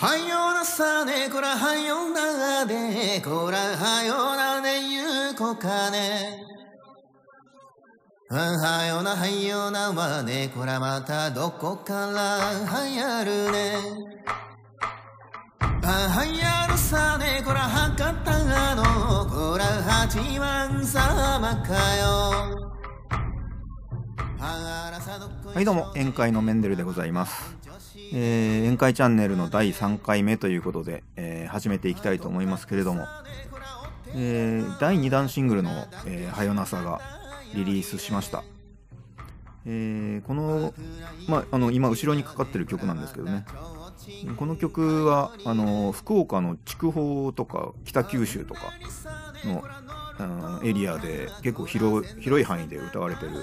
はよなさねこらはよなでこらはよなでゆうこかね。はよなはよなはねこらまたどこからはやるね。はやるさねこらはかたのこら八幡様かよ。はい。どうも宴会のメンデルでございます、えー宴会チャンネルの第3回目ということで、えー始めていきたいと思いますけれども、えー第2弾シングルの「えはよなさ」がリリースしました、えーこの,、まあ、あの今後ろにかかってる曲なんですけどね。この曲はあの福岡の筑豊とか北九州とかのうんエリアで結構広い範囲で歌われてるの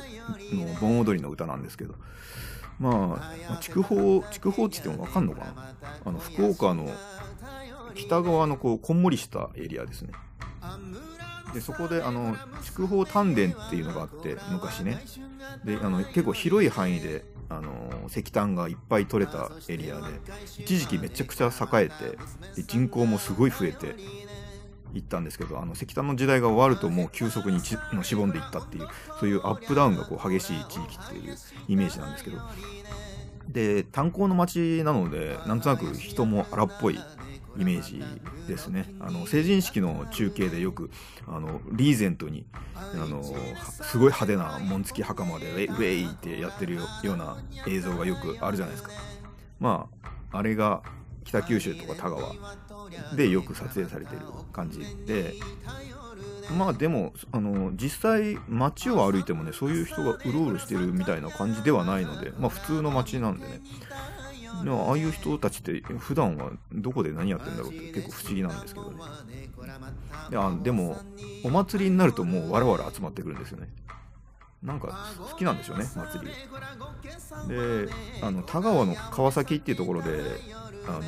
盆踊りの歌なんですけど。まあ筑豊筑豊って言っても分かんのかな？あの福岡の北側のこうこんもりしたエリアですね。でそこであの筑豊丹田っていうのがあって昔ね。であの結構広い範囲であの石炭がいっぱい取れたエリアで一時期めちゃくちゃ栄えて人口もすごい増えていったんですけどあの石炭の時代が終わるともう急速にちもうしぼんでいったっていうそういうアップダウンがこう激しい地域っていうイメージなんですけど。で炭鉱の町なのでなんとなく人も荒っぽいイメージですね。あの成人式の中継でよくあのリーゼントにあのすごい派手な紋付き袴でウェイウェイってやってるよような映像がよくあるじゃないですか。まああれが北九州とか田川でよく撮影されてる感じでまあでもあの実際街を歩いてもねそういう人がうろうろしてるみたいな感じではないのでまあ普通の街なんでね。でもああいう人たちって普段はどこで何やってんだろうって結構不思議なんですけどね。いやでもお祭りになるともうわらわら集まってくるんですよね。なんか好きなんでしょうね祭り。であの田川の川崎っていうところであの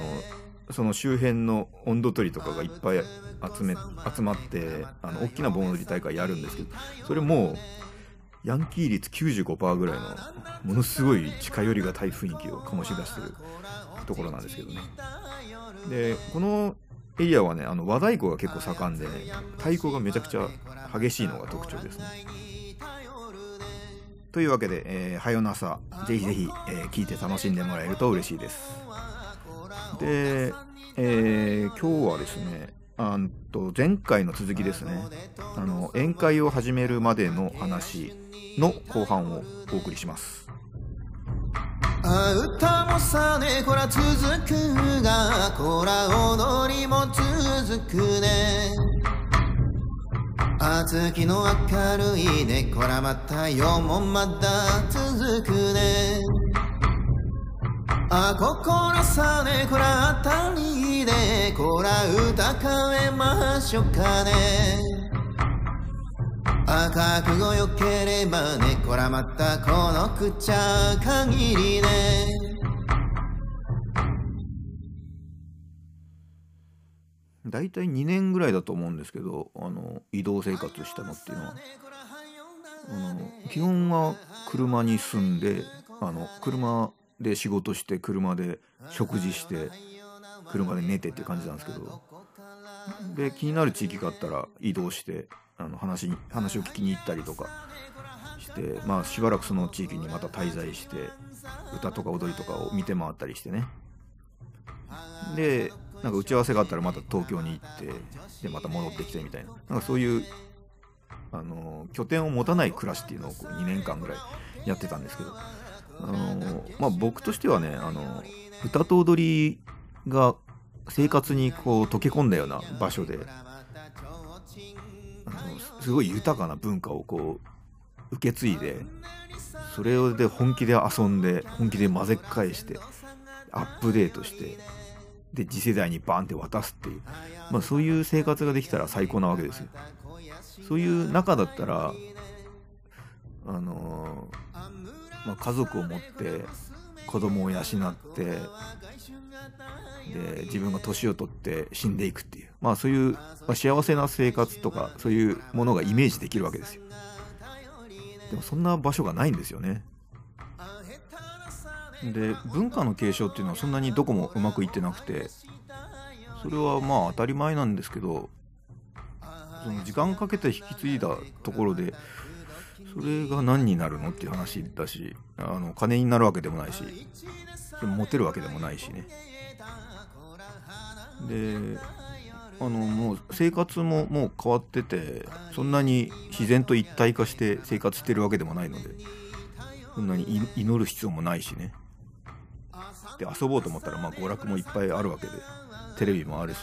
その周辺の温度取りとかがいっぱい集め集まってあの大きな盆踊り大会やるんですけどそれもヤンキー率95%ぐらいのものすごい近寄りがたい雰囲気を醸し出してるところなんですけどね。でこのエリアはねあの和太鼓が結構盛んでね太鼓がめちゃくちゃ激しいのが特徴ですね。というわけで、えーはよなさぜひぜひ、えー聞いて楽しんでもらえると嬉しいです。で、えー今日はですねあんと前回の続きですね。あの宴会を始めるまでの話の後半をお送りしますあ歌もさねこら続くがこら踊りも続くね。あ月の明るいねこらまた夜もまだ続くね。あ心さねこらあたりでこら歌かえましょかね。あ覚悟よければねこらまたこのくちゃ限りね。大体2年ぐらいだと思うんですけどあの移動生活したのっていうのは。あの基本は車に住んであの車で仕事して車で食事して車で寝てっていう感じなんですけど。で気になる地域があったら移動してあの話に話を聞きに行ったりとかしてまあしばらくその地域にまた滞在して歌とか踊りとかを見て回ったりしてね。でなんか打ち合わせがあったらまた東京に行ってでまた戻ってきてみたいな。なんかそういうあの拠点を持たない暮らしっていうのをこう2年間ぐらいやってたんですけど。あの、まあ、僕としてはねあの歌と踊りが生活にこう溶け込んだような場所であのすごい豊かな文化をこう受け継いでそれで本気で遊んで本気で混ぜ返してアップデートしてで次世代にバンって渡すっていう、まあ、そういう生活ができたら最高なわけですよ。そういう中だったらあのーまあ、家族を持って子供を養ってで自分が年を取って死んでいくっていう。まあそういう、まあ、幸せな生活とかそういうものがイメージできるわけですよ。でもそんな場所がないんですよね。で文化の継承っていうのはそんなにどこもうまくいってなくてそれはまあ当たり前なんですけどその時間かけて引き継いだところでそれが何になるのっていう話だしあの金になるわけでもないしモテるわけでもないしね。であのもう生活ももう変わっててそんなに自然と一体化して生活してるわけでもないのでそんなに祈る必要もないしね。で遊ぼうと思ったらまあ娯楽もいっぱいあるわけでテレビもあるし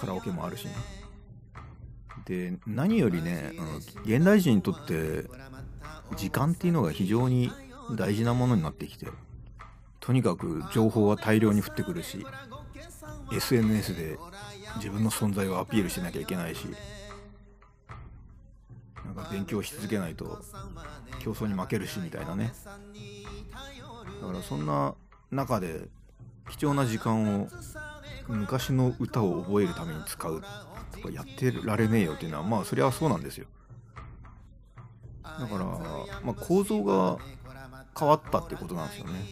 カラオケもあるしね。で何よりね現代人にとって時間っていうのが非常に大事なものになってきてとにかく情報は大量に降ってくるし SNS で自分の存在をアピールしなきゃいけないしなんか勉強し続けないと競争に負けるしみたいなね。だからそんな中で貴重な時間を昔の歌を覚えるために使うとかやってられねえよっていうのはまあそりゃそうなんですよ。だから、まあ、構造が変わったってことなんですよね。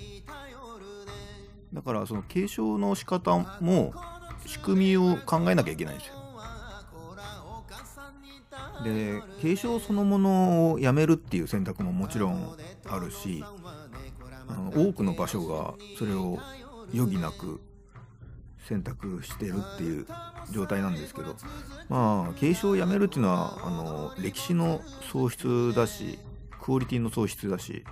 だからその継承の仕方も仕組みを考えなきゃいけないんですよ。で継承そのものをやめるっていう選択ももちろんあるしあの多くの場所がそれを余儀なく選択してるっていう状態なんですけどまあ継承をやめるっていうのはあの歴史の喪失だしクオリティの喪失だし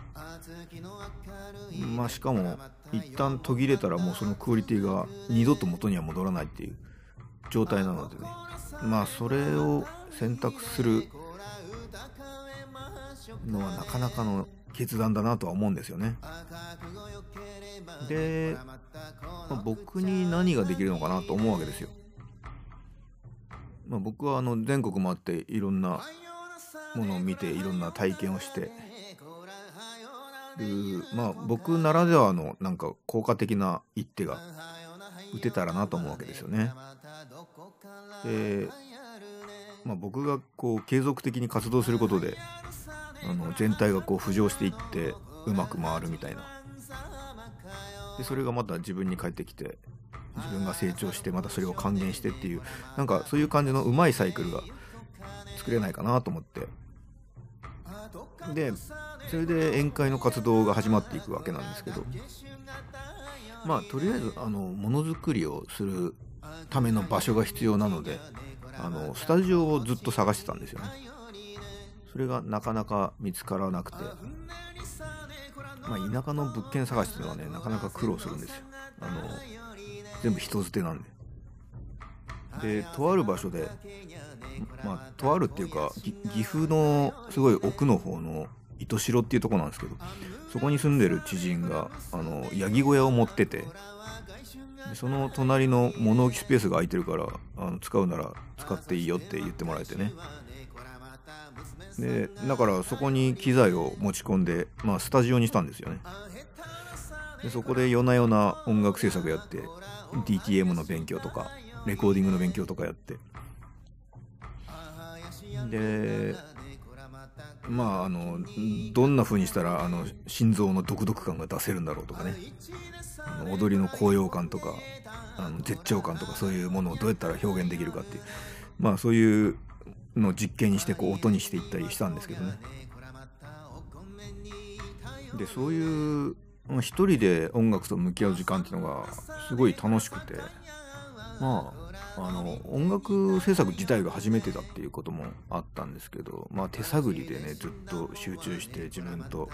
まあしかも一旦途切れたらもうそのクオリティが二度と元には戻らないっていう状態なのでね。まあそれを選択するのはなかなかの決断だなとは思うんですよね。で、まあ、僕に何ができるのかなと思うわけですよ、まあ、僕はあの全国回っていろんなものを見ていろんな体験をしてまあ僕ならではのなんか効果的な一手が打てたらなと思うわけですよね。で、まあ、僕がこう継続的に活動することであの全体がこう浮上していってうまく回るみたいな。でそれがまた自分に返ってきて自分が成長してまたそれを還元してっていうなんかそういう感じのうまいサイクルが作れないかなと思って。でそれで宴会の活動が始まっていくわけなんですけどまあとりあえずあのものづくりをするための場所が必要なのであのスタジオをずっと探してたんですよね。それがなかなか見つからなくてまあ、田舎の物件探しっていうのはねなかなか苦労するんですよ。あの全部人捨てなんで。でとある場所でまあとあるっていうか岐阜のすごい奥の方の糸代っていうとこなんですけどそこに住んでる知人があのヤギ小屋を持っててでその隣の物置スペースが空いてるからあの使うなら使っていいよって言ってもらえてね。でだからそこに機材を持ち込んで、まあ、スタジオにしたんですよね。でそこで夜な夜な音楽制作やって DTM の勉強とかレコーディングの勉強とかやってでまああのどんな風にしたらあの心臓の独特感が出せるんだろうとかね。あの踊りの高揚感とかあの絶頂感とかそういうものをどうやったら表現できるかっていう。まあそういうのを実験にしてこう音にしていったりしたんですけどね。でそういう一人で音楽と向き合う時間っていうのがすごい楽しくて。まああの音楽制作自体が初めてだっていうこともあったんですけど、まあ、手探りでねずっと集中して自分と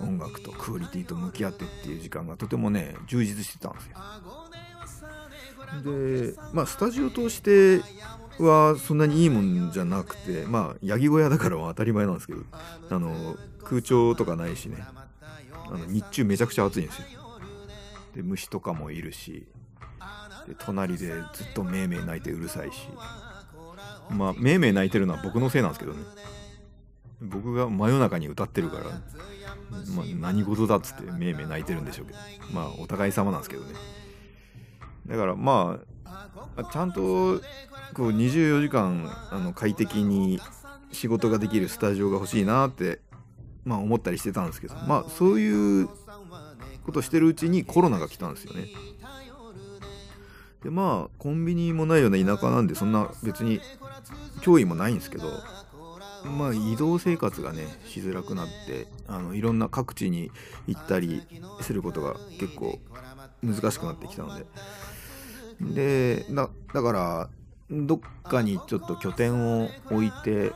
音楽とクオリティと向き合ってっていう時間がとてもね充実してたんですよ。でまあスタジオ通してはそんなにいいもんじゃなくてまあヤギ小屋だからは当たり前なんですけどあの空調とかないしねあの日中めちゃくちゃ暑いんですよ。で虫とかもいるし隣でずっとめいめい泣いてうるさいし。まあめいめい泣いてるのは僕のせいなんですけどね。僕が真夜中に歌ってるから、まあ、何事だっつってめいめい泣いてるんでしょうけど。まあお互い様なんですけどね。だからまあちゃんとこう24時間あの快適に仕事ができるスタジオが欲しいなって、まあ、思ったりしてたんですけど。まあそういうことしてるうちにコロナが来たんですよね。でまあコンビニもないような田舎なんでそんな別に脅威もないんですけどまあ移動生活がねしづらくなってあのいろんな各地に行ったりすることが結構難しくなってきたので。でだからどっかにちょっと拠点を置いて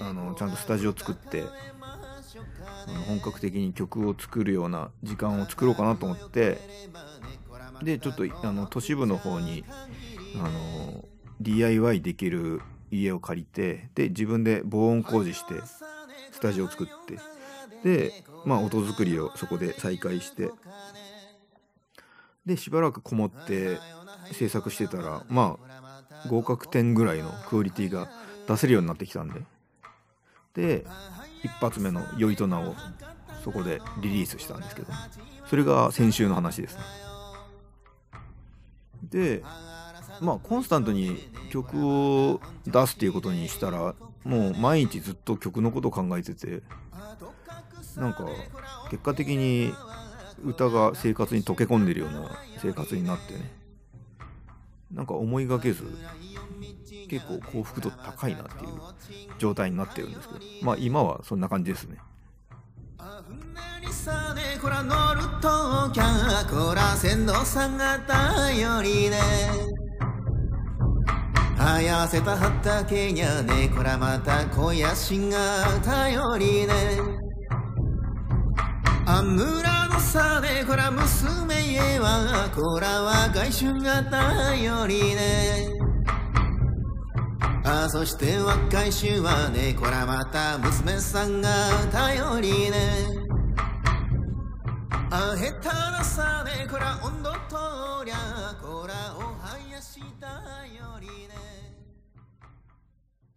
あのちゃんとスタジオ作って本格的に曲を作るような時間を作ろうかなと思ってでちょっとあの都市部の方にあの DIY できる家を借りてで自分で防音工事してスタジオを作ってでまあ音作りをそこで再開してでしばらくこもって制作してたらまあ合格点ぐらいのクオリティが出せるようになってきたんで。で一発目の「酔いとな」をそこでリリースしたんですけどそれが先週の話ですね。でまあコンスタントに曲を出すっていうことにしたらもう毎日ずっと曲のこと考えててなんか結果的に歌が生活に溶け込んでるような生活になってね。なんか思いがけず結構幸福度高いなっていう状態になってるんですけど。まあ今はそんな感じですね。さね。こら乗るときゃこら線路さんが頼りね。あやせた畑にゃね。こらまた肥やしが頼りね。あ村のさね。こら娘へはこらは外周が頼りね。あそして若い衆はね。こらまた娘さんが頼りね。あへたらさねこら温度とりゃこらおはやしたよりね。